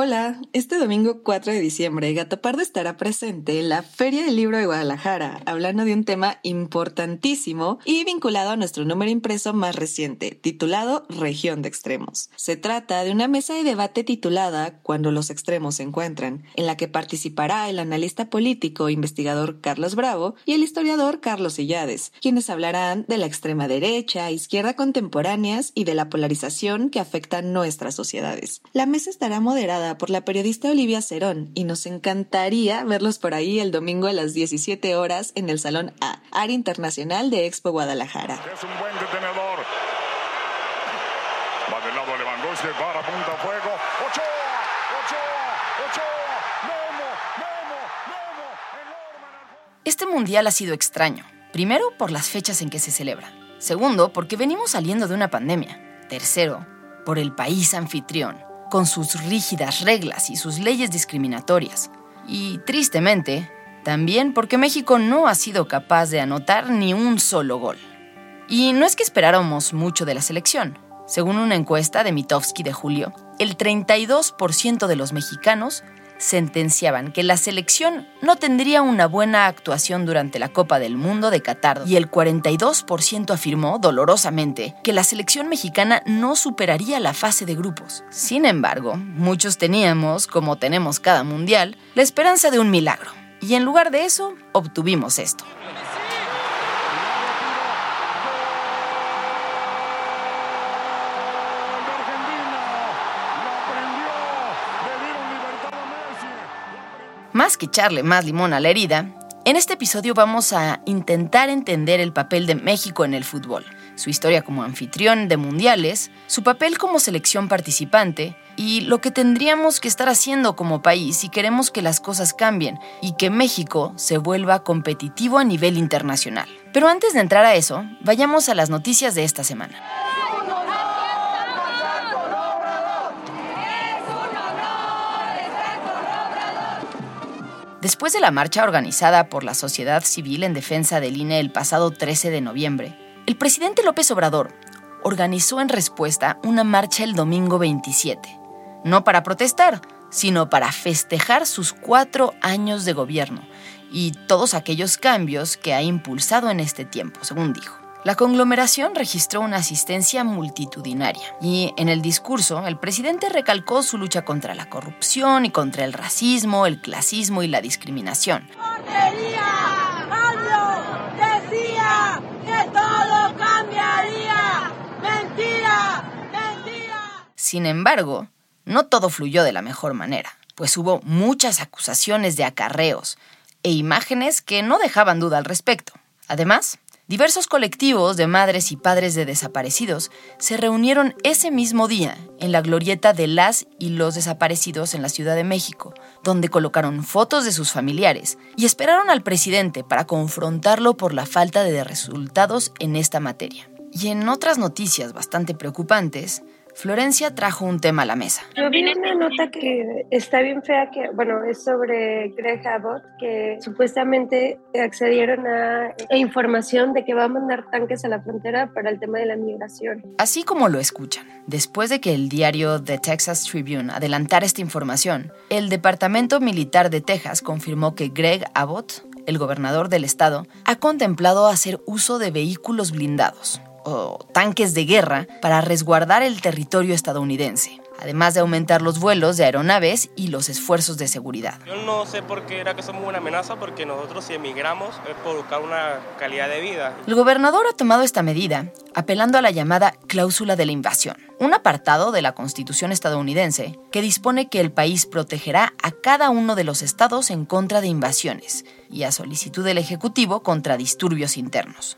Hola, este domingo 4 de diciembre, Gato Pardo estará presente en la Feria del Libro de Guadalajara, hablando de un tema importantísimo y vinculado a nuestro número impreso más reciente, titulado Región de Extremos. Se trata de una mesa de debate titulada Cuando los extremos se encuentran, en la que participará el analista político e investigador Carlos Bravo y el historiador Carlos Illades, quienes hablarán de la extrema derecha, izquierda contemporáneas y de la polarización que afecta nuestras sociedades. La mesa estará moderada por la periodista Olivia Cerón y nos encantaría verlos por ahí el domingo a las 17 horas en el Salón A, Área Internacional de Expo Guadalajara. Es un buen detenedor. Va del lado Lewandowski, para punta fuego. Ochoa, Ochoa, Ochoa. Memo, Memo, Memo. Enorme. Este mundial ha sido extraño. Primero, por las fechas en que se celebra. Segundo, porque venimos saliendo de una pandemia. Tercero, por el país anfitrión con sus rígidas reglas y sus leyes discriminatorias. Y tristemente, también porque México no ha sido capaz de anotar ni un solo gol. Y no es que esperáramos mucho de la selección. Según una encuesta de Mitofsky de julio, el 32% de los mexicanos sentenciaban que la selección no tendría una buena actuación durante la Copa del Mundo de Qatar y el 42% afirmó dolorosamente que la selección mexicana no superaría la fase de grupos. Sin embargo, muchos teníamos, como tenemos cada mundial, la esperanza de un milagro. Y en lugar de eso, obtuvimos esto. Más que echarle más limón a la herida, en este episodio vamos a intentar entender el papel de México en el fútbol, su historia como anfitrión de mundiales, su papel como selección participante y lo que tendríamos que estar haciendo como país si queremos que las cosas cambien y que México se vuelva competitivo a nivel internacional. Pero antes de entrar a eso, vayamos a las noticias de esta semana. Después de la marcha organizada por la sociedad civil en defensa del INE el pasado 13 de noviembre, el presidente López Obrador organizó en respuesta una marcha el domingo 27, no para protestar, sino para festejar sus cuatro años de gobierno y todos aquellos cambios que ha impulsado en este tiempo, según dijo. La conglomeración registró una asistencia multitudinaria y en el discurso el presidente recalcó su lucha contra la corrupción y contra el racismo, el clasismo y la discriminación. decía que todo cambiaría. Mentira, mentira. Sin embargo, no todo fluyó de la mejor manera, pues hubo muchas acusaciones de acarreos e imágenes que no dejaban duda al respecto. Además, Diversos colectivos de madres y padres de desaparecidos se reunieron ese mismo día en la glorieta de las y los desaparecidos en la Ciudad de México, donde colocaron fotos de sus familiares y esperaron al presidente para confrontarlo por la falta de resultados en esta materia. Y en otras noticias bastante preocupantes, Florencia trajo un tema a la mesa. Yo vi una nota que está bien fea, que bueno, es sobre Greg Abbott, que supuestamente accedieron a, información de que va a mandar tanques a la frontera para el tema de la migración. Así como lo escuchan, después de que el diario The Texas Tribune adelantara esta información, el Departamento Militar de Texas confirmó que Greg Abbott, el gobernador del estado, ha contemplado hacer uso de vehículos blindados, tanques de guerra para resguardar el territorio estadounidense, además de aumentar los vuelos de aeronaves y los esfuerzos de seguridad. Yo no sé por qué era que somos una amenaza, porque nosotros si emigramos es por buscar una calidad de vida. El gobernador ha tomado esta medida apelando a la llamada cláusula de la invasión, un apartado de la Constitución estadounidense que dispone que el país protegerá a cada uno de los estados en contra de invasiones y a solicitud del Ejecutivo contra disturbios internos.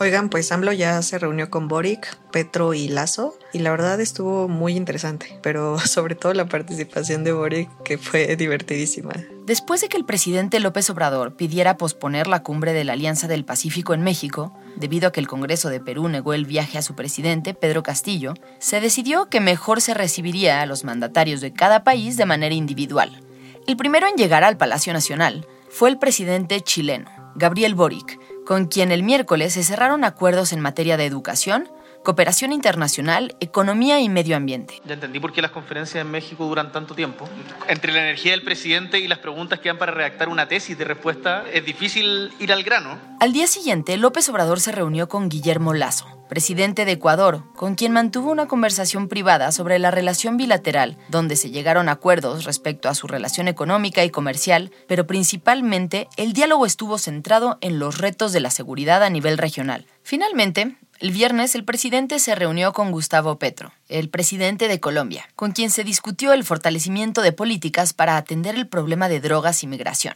Oigan, pues AMLO ya se reunió con Boric, Petro y Lazo y la verdad estuvo muy interesante, pero sobre todo la participación de Boric que fue divertidísima. Después de que el presidente López Obrador pidiera posponer la cumbre de la Alianza del Pacífico en México, debido a que el Congreso de Perú negó el viaje a su presidente, Pedro Castillo, se decidió que mejor se recibiría a los mandatarios de cada país de manera individual. El primero en llegar al Palacio Nacional fue el presidente chileno, Gabriel Boric, con quien el miércoles se cerraron acuerdos en materia de educación, cooperación internacional, economía y medio ambiente. Ya entendí por qué las conferencias en México duran tanto tiempo. Entre la energía del presidente y las preguntas que dan para redactar una tesis de respuesta, es difícil ir al grano. Al día siguiente, López Obrador se reunió con Guillermo Lazo, presidente de Ecuador, con quien mantuvo una conversación privada sobre la relación bilateral, donde se llegaron acuerdos respecto a su relación económica y comercial, pero principalmente el diálogo estuvo centrado en los retos de la seguridad a nivel regional. Finalmente, el viernes el presidente se reunió con Gustavo Petro, el presidente de Colombia, con quien se discutió el fortalecimiento de políticas para atender el problema de drogas y migración.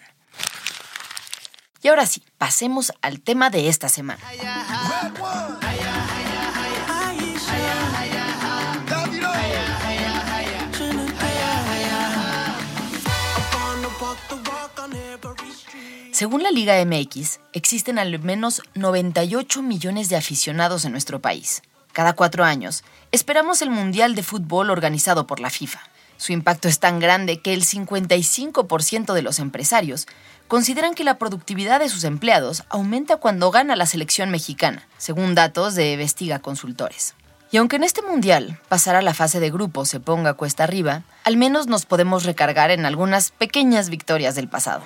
Y ahora sí, pasemos al tema de esta semana. Según la Liga MX, existen al menos 98 millones de aficionados en nuestro país. Cada cuatro años, esperamos el Mundial de Fútbol organizado por la FIFA. Su impacto es tan grande que el 55% de los empresarios consideran que la productividad de sus empleados aumenta cuando gana la selección mexicana, según datos de Vestiga Consultores. Y aunque en este mundial pasar la fase de grupo se ponga cuesta arriba, al menos nos podemos recargar en algunas pequeñas victorias del pasado.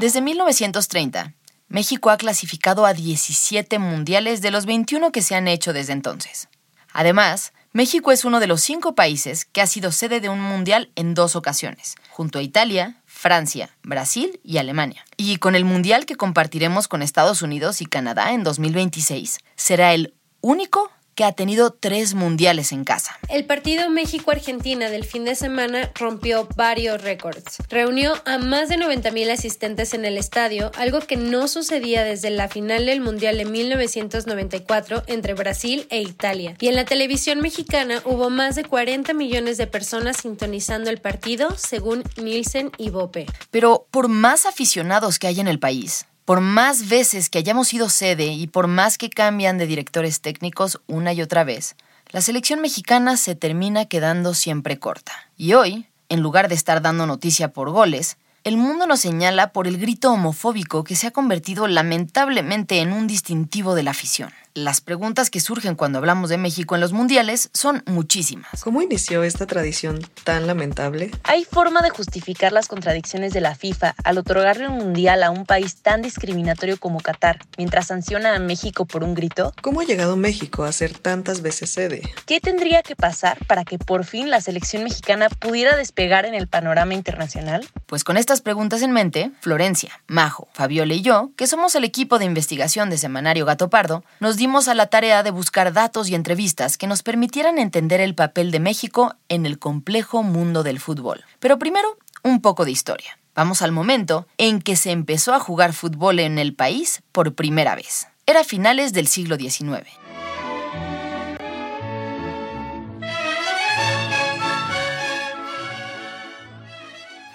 Desde 1930, México ha clasificado a 17 mundiales de los 21 que se han hecho desde entonces. Además, México es uno de los cinco países que ha sido sede de un mundial en dos ocasiones, junto a Italia, Francia, Brasil y Alemania. Y con el mundial que compartiremos con Estados Unidos y Canadá en 2026, será el único ha tenido tres mundiales en casa. El partido México-Argentina del fin de semana rompió varios récords. Reunió a más de 90.000 asistentes en el estadio, algo que no sucedía desde la final del Mundial de 1994 entre Brasil e Italia. Y en la televisión mexicana hubo más de 40 millones de personas sintonizando el partido, según Nielsen y Bope. Pero por más aficionados que hay en el país, por más veces que hayamos sido sede y por más que cambian de directores técnicos una y otra vez, la selección mexicana se termina quedando siempre corta. Y hoy, en lugar de estar dando noticia por goles, el mundo nos señala por el grito homofóbico que se ha convertido lamentablemente en un distintivo de la afición. Las preguntas que surgen cuando hablamos de México en los mundiales son muchísimas. ¿Cómo inició esta tradición tan lamentable? ¿Hay forma de justificar las contradicciones de la FIFA al otorgarle un mundial a un país tan discriminatorio como Qatar, mientras sanciona a México por un grito? ¿Cómo ha llegado México a ser tantas veces sede? ¿Qué tendría que pasar para que por fin la selección mexicana pudiera despegar en el panorama internacional? Pues con estas preguntas en mente, Florencia, Majo, Fabiola y yo, que somos el equipo de investigación de Semanario Gato Pardo, nos dimos a la tarea de buscar datos y entrevistas que nos permitieran entender el papel de México en el complejo mundo del fútbol. Pero primero, un poco de historia. Vamos al momento en que se empezó a jugar fútbol en el país por primera vez. Era finales del siglo XIX.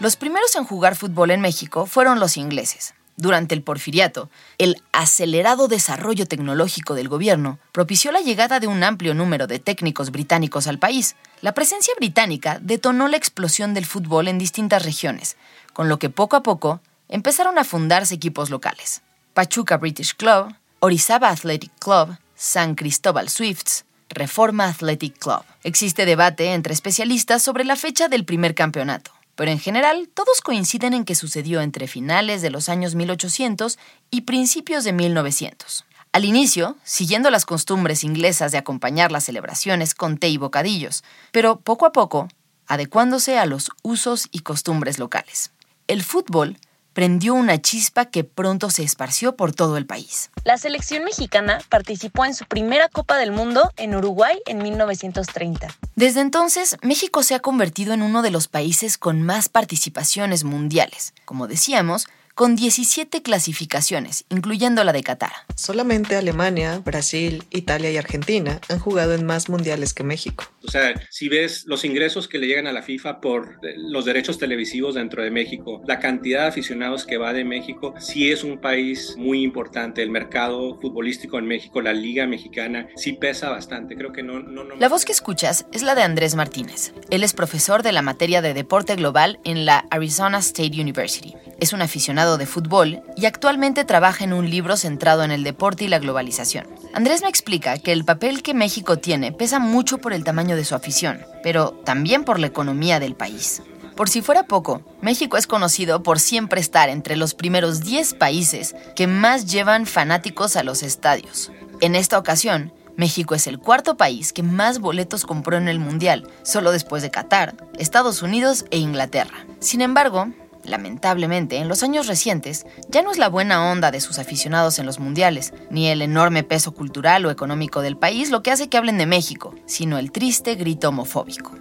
Los primeros en jugar fútbol en México fueron los ingleses. Durante el porfiriato, el acelerado desarrollo tecnológico del gobierno propició la llegada de un amplio número de técnicos británicos al país. La presencia británica detonó la explosión del fútbol en distintas regiones, con lo que poco a poco empezaron a fundarse equipos locales. Pachuca British Club, Orizaba Athletic Club, San Cristóbal Swifts, Reforma Athletic Club. Existe debate entre especialistas sobre la fecha del primer campeonato pero en general todos coinciden en que sucedió entre finales de los años 1800 y principios de 1900. Al inicio, siguiendo las costumbres inglesas de acompañar las celebraciones con té y bocadillos, pero poco a poco, adecuándose a los usos y costumbres locales. El fútbol prendió una chispa que pronto se esparció por todo el país. La selección mexicana participó en su primera Copa del Mundo en Uruguay en 1930. Desde entonces, México se ha convertido en uno de los países con más participaciones mundiales. Como decíamos, con 17 clasificaciones, incluyendo la de Qatar. Solamente Alemania, Brasil, Italia y Argentina han jugado en más mundiales que México. O sea, si ves los ingresos que le llegan a la FIFA por los derechos televisivos dentro de México, la cantidad de aficionados que va de México, sí es un país muy importante. El mercado futbolístico en México, la liga mexicana, sí pesa bastante. Creo que no, no, no... La voz que escuchas es la de Andrés Martínez. Él es profesor de la materia de deporte global en la Arizona State University. Es un aficionado de fútbol y actualmente trabaja en un libro centrado en el deporte y la globalización. Andrés me explica que el papel que México tiene pesa mucho por el tamaño de su afición, pero también por la economía del país. Por si fuera poco, México es conocido por siempre estar entre los primeros 10 países que más llevan fanáticos a los estadios. En esta ocasión, México es el cuarto país que más boletos compró en el Mundial, solo después de Qatar, Estados Unidos e Inglaterra. Sin embargo, lamentablemente, en los años recientes, ya no es la buena onda de sus aficionados en los mundiales, ni el enorme peso cultural o económico del país lo que hace que hablen de México, sino el triste grito homofóbico.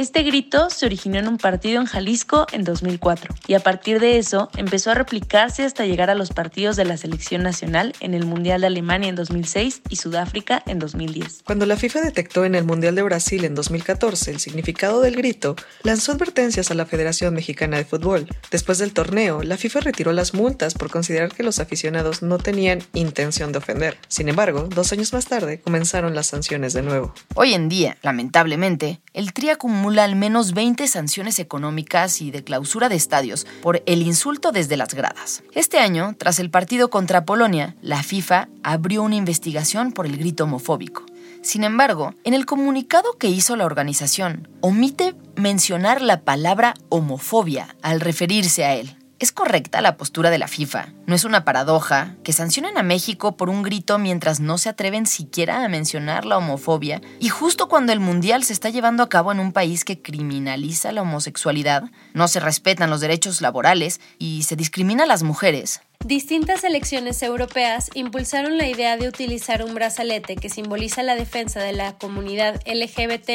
Este grito se originó en un partido en Jalisco en 2004 y a partir de eso empezó a replicarse hasta llegar a los partidos de la selección nacional en el Mundial de Alemania en 2006 y Sudáfrica en 2010. Cuando la FIFA detectó en el Mundial de Brasil en 2014 el significado del grito, lanzó advertencias a la Federación Mexicana de Fútbol. Después del torneo, la FIFA retiró las multas por considerar que los aficionados no tenían intención de ofender. Sin embargo, dos años más tarde comenzaron las sanciones de nuevo. Hoy en día, lamentablemente, el TRI acumula al menos 20 sanciones económicas y de clausura de estadios por el insulto desde las gradas. Este año, tras el partido contra Polonia, la FIFA abrió una investigación por el grito homofóbico. Sin embargo, en el comunicado que hizo la organización, omite mencionar la palabra homofobia al referirse a él. ¿Es correcta la postura de la FIFA? ¿No es una paradoja que sancionen a México por un grito mientras no se atreven siquiera a mencionar la homofobia? Y justo cuando el Mundial se está llevando a cabo en un país que criminaliza la homosexualidad, no se respetan los derechos laborales y se discrimina a las mujeres. Distintas elecciones europeas impulsaron la idea de utilizar un brazalete que simboliza la defensa de la comunidad LGBT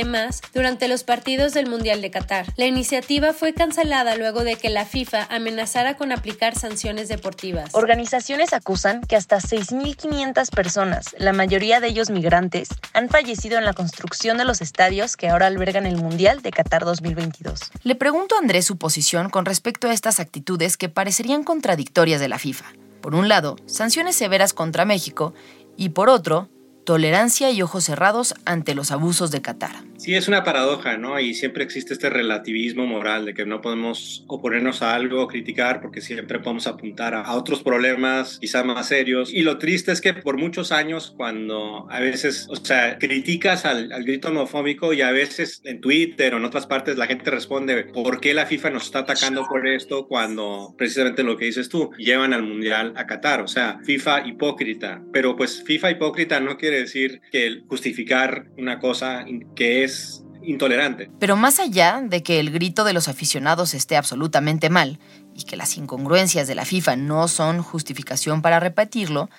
durante los partidos del Mundial de Qatar. La iniciativa fue cancelada luego de que la FIFA amenazara con aplicar sanciones deportivas. Organizaciones acusan que hasta 6.500 personas, la mayoría de ellos migrantes, han fallecido en la construcción de los estadios que ahora albergan el Mundial de Qatar 2022. Le pregunto a Andrés su posición con respecto a estas actitudes que parecerían contradictorias de la FIFA. Por un lado, sanciones severas contra México y por otro, tolerancia y ojos cerrados ante los abusos de Qatar. Sí, es una paradoja, ¿no? Y siempre existe este relativismo moral de que no podemos oponernos a algo criticar porque siempre podemos apuntar a otros problemas quizá más serios. Y lo triste es que por muchos años cuando a veces, o sea, criticas al, al grito homofóbico y a veces en Twitter o en otras partes la gente responde, ¿por qué la FIFA nos está atacando por esto cuando precisamente lo que dices tú, llevan al Mundial a Qatar? O sea, FIFA hipócrita. Pero pues FIFA hipócrita no quiere decir que justificar una cosa que es intolerante. Pero más allá de que el grito de los aficionados esté absolutamente mal y que las incongruencias de la FIFA no son justificación para repetirlo,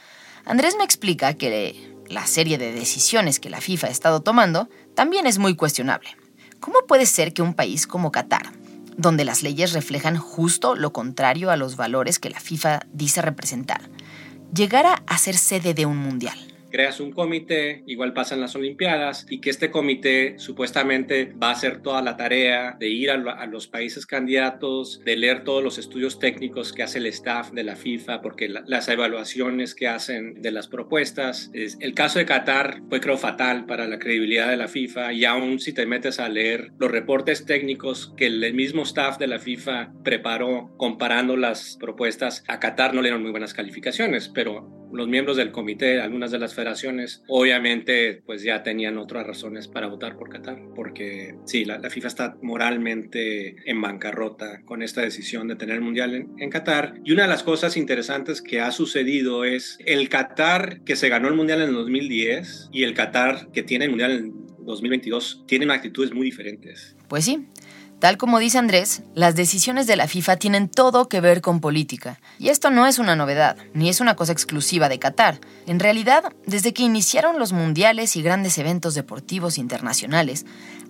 Andrés me explica que la serie de decisiones que la FIFA ha estado tomando también es muy cuestionable. ¿Cómo puede ser que un país como Qatar, donde las leyes reflejan justo lo contrario a los valores que la FIFA dice representar, llegara a ser sede de un mundial? Creas un comité, igual pasan las Olimpiadas, y que este comité supuestamente va a hacer toda la tarea de ir a, los países candidatos, de leer todos los estudios técnicos que hace el staff de la FIFA, porque las evaluaciones que hacen de las propuestas. Es, el caso de Qatar fue creo fatal para la credibilidad de la FIFA, y aún si te metes a leer los reportes técnicos que el mismo staff de la FIFA preparó comparando las propuestas, a Qatar no le dieron muy buenas calificaciones, pero los miembros del comité, algunas de las federaciones, obviamente pues ya tenían otras razones para votar por Qatar, porque sí, la, FIFA está moralmente en bancarrota con esta decisión de tener el Mundial en, en, Qatar. Y una de las cosas interesantes que ha sucedido es el Qatar que se ganó el Mundial en el 2010 y el Qatar que tiene el Mundial en 2022 tienen actitudes muy diferentes. Pues sí, Tal como dice Andrés, las decisiones de la FIFA tienen todo que ver con política. Y esto no es una novedad, ni es una cosa exclusiva de Qatar. En realidad, desde que iniciaron los mundiales y grandes eventos deportivos internacionales,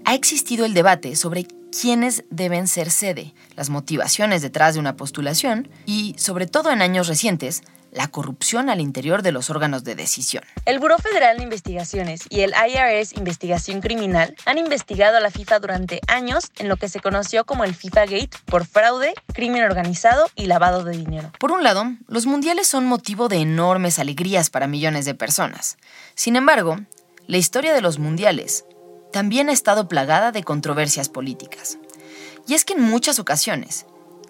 ha existido el debate sobre quiénes deben ser sede, las motivaciones detrás de una postulación y, sobre todo en años recientes, la corrupción al interior de los órganos de decisión. El Buró Federal de Investigaciones y el IRS Investigación Criminal han investigado a la FIFA durante años en lo que se conoció como el FIFA Gate por fraude, crimen organizado y lavado de dinero. Por un lado, los mundiales son motivo de enormes alegrías para millones de personas. Sin embargo, la historia de los mundiales también ha estado plagada de controversias políticas. Y es que en muchas ocasiones,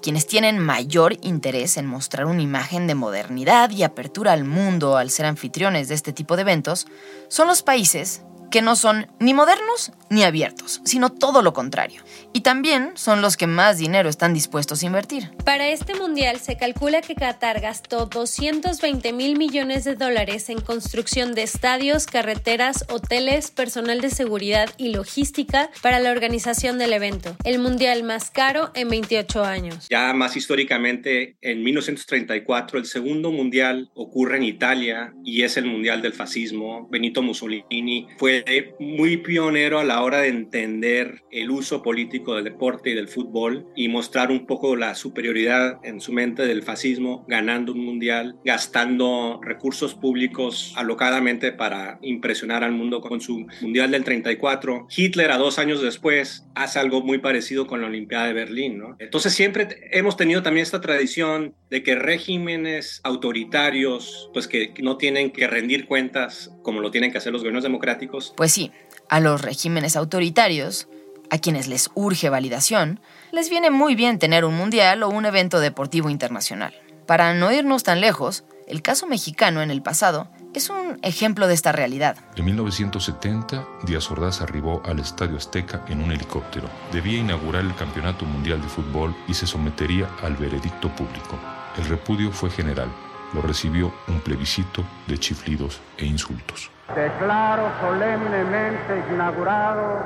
quienes tienen mayor interés en mostrar una imagen de modernidad y apertura al mundo al ser anfitriones de este tipo de eventos son los países que no son ni modernos ni abiertos, sino todo lo contrario. Y también son los que más dinero están dispuestos a invertir. Para este mundial se calcula que Qatar gastó 220 mil millones de dólares en construcción de estadios, carreteras, hoteles, personal de seguridad y logística para la organización del evento, el mundial más caro en 28 años. Ya más históricamente, en 1934 el segundo mundial ocurre en Italia y es el mundial del fascismo. Benito Mussolini fue muy pionero a la hora de entender el uso político del deporte y del fútbol y mostrar un poco la superioridad en su mente del fascismo, ganando un mundial, gastando recursos públicos alocadamente para impresionar al mundo con su mundial del 34. Hitler a dos años después hace algo muy parecido con la Olimpiada de Berlín. ¿no? Entonces siempre hemos tenido también esta tradición de que regímenes autoritarios, pues que no tienen que rendir cuentas como lo tienen que hacer los gobiernos democráticos, pues sí, a los regímenes autoritarios, a quienes les urge validación, les viene muy bien tener un mundial o un evento deportivo internacional. Para no irnos tan lejos, el caso mexicano en el pasado es un ejemplo de esta realidad. En 1970, Díaz Ordaz arribó al Estadio Azteca en un helicóptero. Debía inaugurar el Campeonato Mundial de Fútbol y se sometería al veredicto público. El repudio fue general. Lo recibió un plebiscito de chiflidos e insultos. Declaro solemnemente inaugurado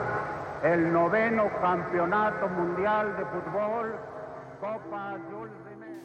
el noveno Campeonato Mundial de Fútbol Copa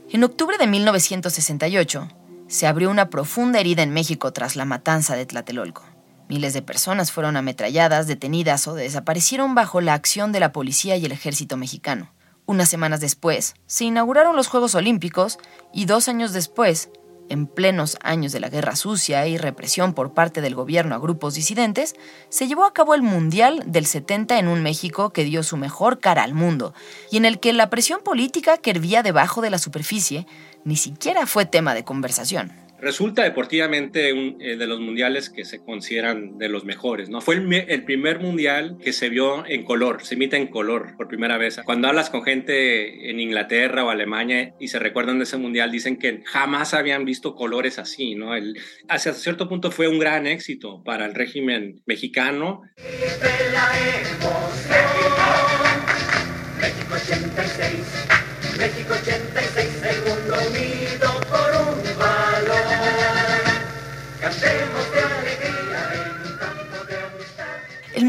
En octubre de 1968, se abrió una profunda herida en México tras la matanza de Tlatelolco. Miles de personas fueron ametralladas, detenidas o desaparecieron bajo la acción de la policía y el ejército mexicano. Unas semanas después, se inauguraron los Juegos Olímpicos y dos años después, en plenos años de la guerra sucia y represión por parte del gobierno a grupos disidentes, se llevó a cabo el Mundial del 70 en un México que dio su mejor cara al mundo y en el que la presión política que hervía debajo de la superficie ni siquiera fue tema de conversación. Resulta deportivamente eh, de los mundiales que se consideran de los mejores, ¿no? Fue el, primer mundial que se vio en color, se emite en color por primera vez. Cuando hablas con gente en Inglaterra o Alemania y se recuerdan de ese mundial, dicen que jamás habían visto colores así, ¿no? Hacia cierto punto fue un gran éxito para el régimen mexicano. México 86, México 86,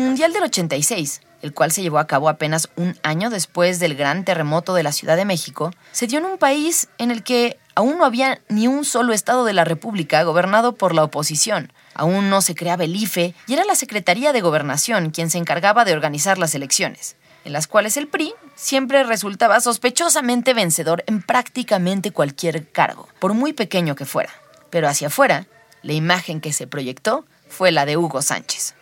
Mundial del 86, el cual se llevó a cabo apenas un año después del gran terremoto de la Ciudad de México, se dio en un país en el que aún no había ni un solo estado de la República gobernado por la oposición. Aún no se creaba el IFE y era la Secretaría de Gobernación quien se encargaba de organizar las elecciones, en las cuales el PRI siempre resultaba sospechosamente vencedor en prácticamente cualquier cargo, por muy pequeño que fuera. Pero hacia afuera, la imagen que se proyectó fue la de Hugo Sánchez.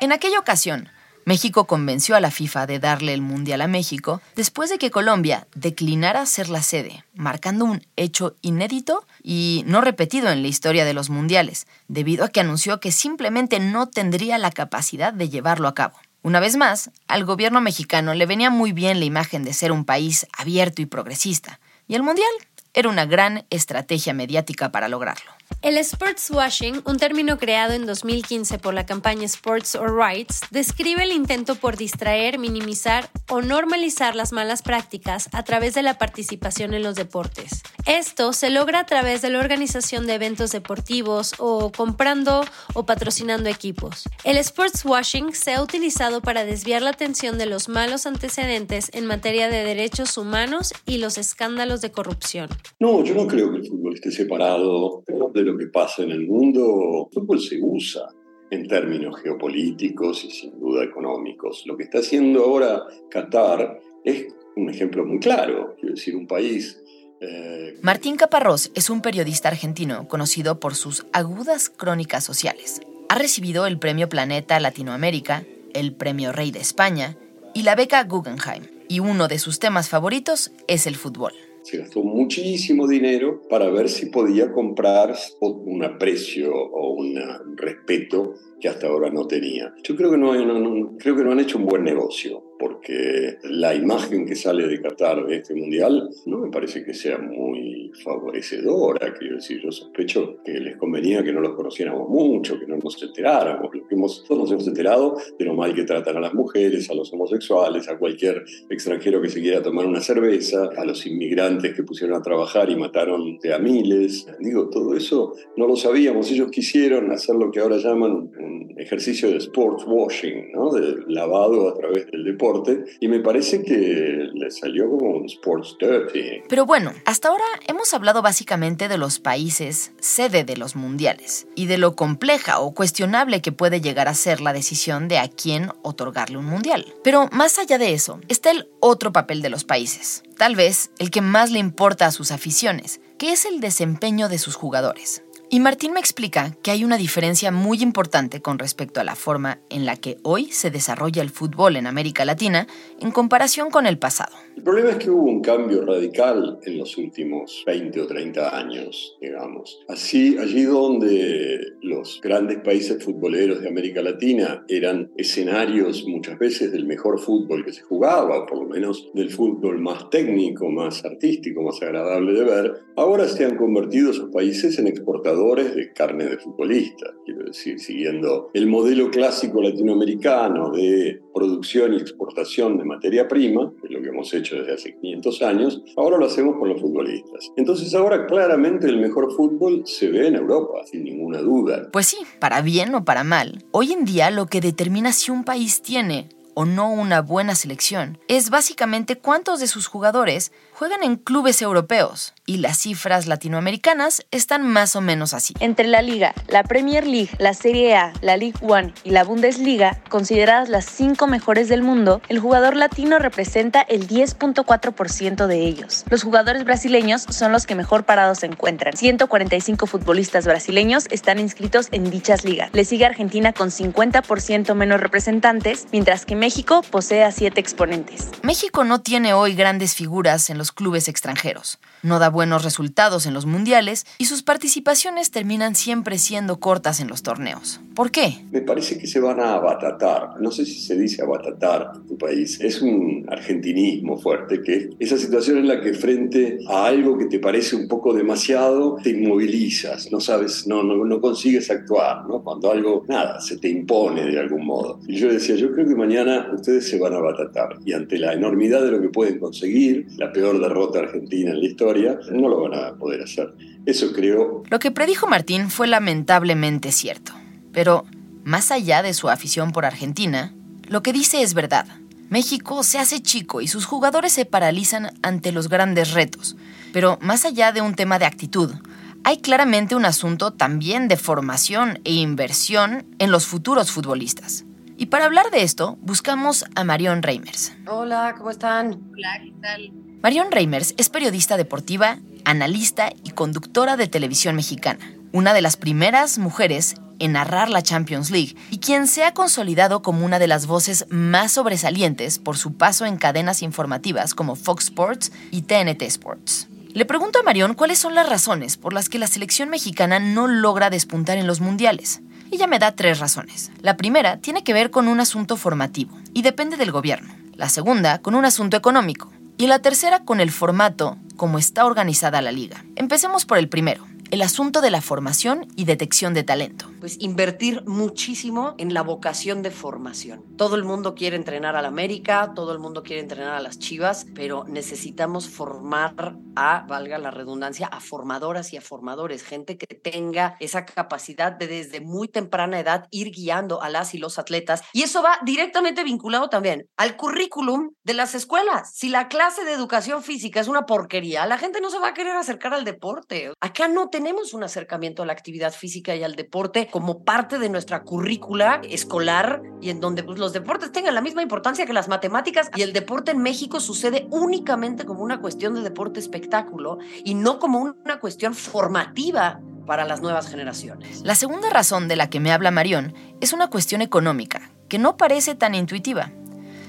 En aquella ocasión, México convenció a la FIFA de darle el Mundial a México después de que Colombia declinara ser la sede, marcando un hecho inédito y no repetido en la historia de los Mundiales, debido a que anunció que simplemente no tendría la capacidad de llevarlo a cabo. Una vez más, al gobierno mexicano le venía muy bien la imagen de ser un país abierto y progresista, y el Mundial era una gran estrategia mediática para lograrlo. El sports washing, un término creado en 2015 por la campaña Sports or Rights, describe el intento por distraer, minimizar o normalizar las malas prácticas a través de la participación en los deportes. Esto se logra a través de la organización de eventos deportivos o comprando o patrocinando equipos. El sports washing se ha utilizado para desviar la atención de los malos antecedentes en materia de derechos humanos y los escándalos de corrupción. No, yo no creo que esté separado de lo que pasa en el mundo. El fútbol se usa en términos geopolíticos y sin duda económicos. Lo que está haciendo ahora Qatar es un ejemplo muy claro, quiero decir, un país eh, Martín Caparrós es un periodista argentino conocido por sus agudas crónicas sociales. Ha recibido el Premio Planeta Latinoamérica, el Premio Rey de España y la beca Guggenheim. Y uno de sus temas favoritos es el fútbol. Se gastó muchísimo dinero para ver si podía comprar un aprecio o un respeto que hasta ahora no tenía. Yo creo que no, creo que no han hecho un buen negocio porque la imagen que sale de Qatar de este mundial no me parece que sea muy favorecedora. Quiero decir, yo sospecho que les convenía que no los conociéramos mucho, que no nos enteráramos. Lo que hemos, todos nos hemos enterado de lo mal que tratan a las mujeres, a los homosexuales, a cualquier extranjero que se quiera tomar una cerveza, a los inmigrantes que pusieron a trabajar y mataron a miles. Digo, todo eso no lo sabíamos. Ellos quisieron hacer lo que ahora llaman un ejercicio de sports washing, ¿no? de lavado a través del deporte y me parece que le salió como un sports dirty. Pero bueno, hasta ahora hemos hablado básicamente de los países sede de los mundiales y de lo compleja o cuestionable que puede llegar a ser la decisión de a quién otorgarle un mundial. Pero más allá de eso, está el otro papel de los países, tal vez el que más le importa a sus aficiones, que es el desempeño de sus jugadores. Y Martín me explica que hay una diferencia muy importante con respecto a la forma en la que hoy se desarrolla el fútbol en América Latina en comparación con el pasado. El problema es que hubo un cambio radical en los últimos 20 o 30 años, digamos. Así, allí donde los grandes países futboleros de América Latina eran escenarios muchas veces del mejor fútbol que se jugaba, o por lo menos del fútbol más técnico, más artístico, más agradable de ver, ahora se han convertido esos países en exportadores de carne de futbolistas. Quiero decir, siguiendo el modelo clásico latinoamericano de producción y exportación de materia prima, que es lo que hemos hecho desde hace 500 años, ahora lo hacemos con los futbolistas. Entonces ahora claramente el mejor fútbol se ve en Europa, sin ninguna duda. Pues sí, para bien o para mal, hoy en día lo que determina si un país tiene o no una buena selección es básicamente cuántos de sus jugadores juegan en clubes europeos y las cifras latinoamericanas están más o menos así. Entre la Liga, la Premier League, la Serie A, la League One y la Bundesliga, consideradas las cinco mejores del mundo, el jugador latino representa el 10.4% de ellos. Los jugadores brasileños son los que mejor parados se encuentran. 145 futbolistas brasileños están inscritos en dichas ligas. Le sigue Argentina con 50% menos representantes, mientras que México posee a 7 exponentes. México no tiene hoy grandes figuras en los clubes extranjeros, no da buenos resultados en los mundiales y sus participaciones terminan siempre siendo cortas en los torneos. ¿Por qué? Me parece que se van a abatatar. No sé si se dice abatatar en tu país. Es un argentinismo fuerte, que esa situación en la que frente a algo que te parece un poco demasiado, te inmovilizas, no sabes, no, no, no consigues actuar, ¿no? Cuando algo, nada, se te impone de algún modo. Y yo decía, yo creo que mañana ustedes se van a abatatar y ante la enormidad de lo que pueden conseguir, la peor derrota argentina en la historia, no lo van a poder hacer. Eso creo. Lo que predijo Martín fue lamentablemente cierto. Pero, más allá de su afición por Argentina, lo que dice es verdad. México se hace chico y sus jugadores se paralizan ante los grandes retos. Pero más allá de un tema de actitud, hay claramente un asunto también de formación e inversión en los futuros futbolistas. Y para hablar de esto, buscamos a Marion Reimers. Hola, ¿cómo están? Hola, ¿qué tal? Marion Reimers es periodista deportiva, analista y conductora de televisión mexicana, una de las primeras mujeres en narrar la Champions League y quien se ha consolidado como una de las voces más sobresalientes por su paso en cadenas informativas como Fox Sports y TNT Sports. Le pregunto a Marion cuáles son las razones por las que la selección mexicana no logra despuntar en los mundiales. Ella me da tres razones. La primera tiene que ver con un asunto formativo y depende del gobierno. La segunda con un asunto económico. Y la tercera con el formato como está organizada la liga. Empecemos por el primero el asunto de la formación y detección de talento. Pues invertir muchísimo en la vocación de formación. Todo el mundo quiere entrenar al América, todo el mundo quiere entrenar a las Chivas, pero necesitamos formar a, valga la redundancia, a formadoras y a formadores, gente que tenga esa capacidad de desde muy temprana edad ir guiando a las y los atletas. Y eso va directamente vinculado también al currículum de las escuelas. Si la clase de educación física es una porquería, la gente no se va a querer acercar al deporte. Acá no tenemos un acercamiento a la actividad física y al deporte como parte de nuestra currícula escolar y en donde pues, los deportes tengan la misma importancia que las matemáticas y el deporte en México sucede únicamente como una cuestión de deporte espectáculo y no como una cuestión formativa para las nuevas generaciones. La segunda razón de la que me habla Marión es una cuestión económica, que no parece tan intuitiva.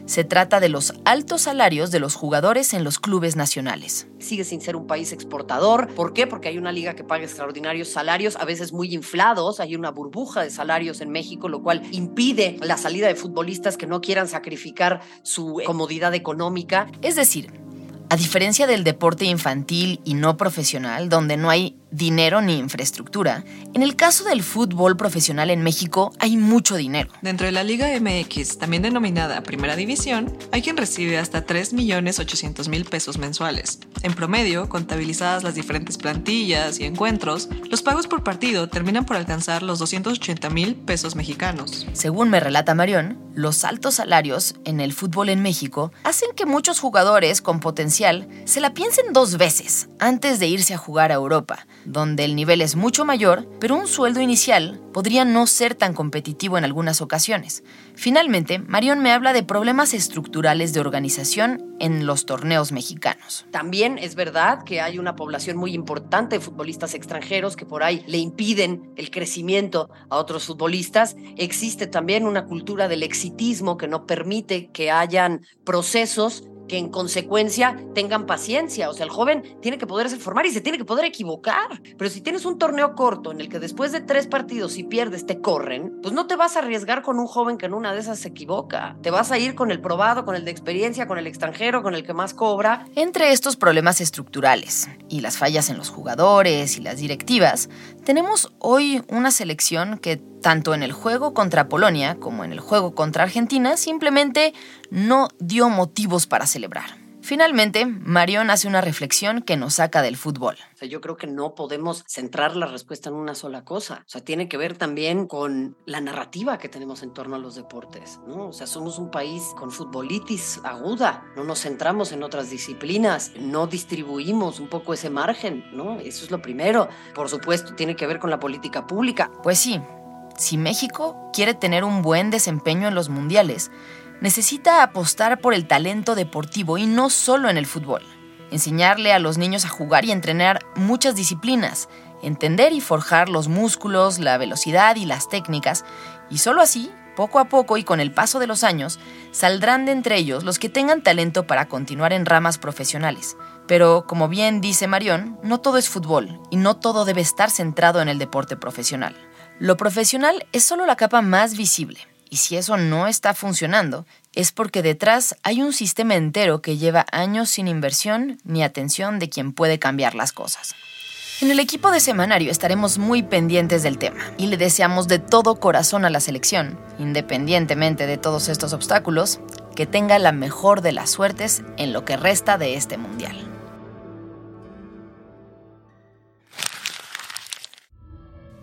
Se trata de los altos salarios de los jugadores en los clubes nacionales. Sigue sin ser un país exportador. ¿Por qué? Porque hay una liga que paga extraordinarios salarios, a veces muy inflados. Hay una burbuja de salarios en México, lo cual impide la salida de futbolistas que no quieran sacrificar su comodidad económica. Es decir, a diferencia del deporte infantil y no profesional, donde no hay dinero ni infraestructura, en el caso del fútbol profesional en México hay mucho dinero. Dentro de la Liga MX, también denominada Primera División, hay quien recibe hasta 3.800.000 pesos mensuales. En promedio, contabilizadas las diferentes plantillas y encuentros, los pagos por partido terminan por alcanzar los 280.000 pesos mexicanos. Según me relata Marión, los altos salarios en el fútbol en México hacen que muchos jugadores con potencial se la piensen dos veces antes de irse a jugar a Europa donde el nivel es mucho mayor, pero un sueldo inicial podría no ser tan competitivo en algunas ocasiones. Finalmente, Marión me habla de problemas estructurales de organización en los torneos mexicanos. También es verdad que hay una población muy importante de futbolistas extranjeros que por ahí le impiden el crecimiento a otros futbolistas. Existe también una cultura del exitismo que no permite que hayan procesos que en consecuencia tengan paciencia. O sea, el joven tiene que poderse formar y se tiene que poder equivocar. Pero si tienes un torneo corto en el que después de tres partidos, si pierdes, te corren, pues no te vas a arriesgar con un joven que en una de esas se equivoca. Te vas a ir con el probado, con el de experiencia, con el extranjero, con el que más cobra. Entre estos problemas estructurales y las fallas en los jugadores y las directivas, tenemos hoy una selección que tanto en el juego contra Polonia como en el juego contra Argentina, simplemente no dio motivos para celebrar. Finalmente, Marion hace una reflexión que nos saca del fútbol. O sea, yo creo que no podemos centrar la respuesta en una sola cosa. O sea, tiene que ver también con la narrativa que tenemos en torno a los deportes, ¿no? O sea, somos un país con futbolitis aguda, no nos centramos en otras disciplinas, no distribuimos un poco ese margen, ¿no? Eso es lo primero. Por supuesto, tiene que ver con la política pública. Pues sí, si México quiere tener un buen desempeño en los mundiales, necesita apostar por el talento deportivo y no solo en el fútbol. Enseñarle a los niños a jugar y entrenar muchas disciplinas, entender y forjar los músculos, la velocidad y las técnicas, y solo así, poco a poco y con el paso de los años, saldrán de entre ellos los que tengan talento para continuar en ramas profesionales. Pero, como bien dice Marión, no todo es fútbol y no todo debe estar centrado en el deporte profesional. Lo profesional es solo la capa más visible, y si eso no está funcionando, es porque detrás hay un sistema entero que lleva años sin inversión ni atención de quien puede cambiar las cosas. En el equipo de semanario estaremos muy pendientes del tema y le deseamos de todo corazón a la selección, independientemente de todos estos obstáculos, que tenga la mejor de las suertes en lo que resta de este mundial.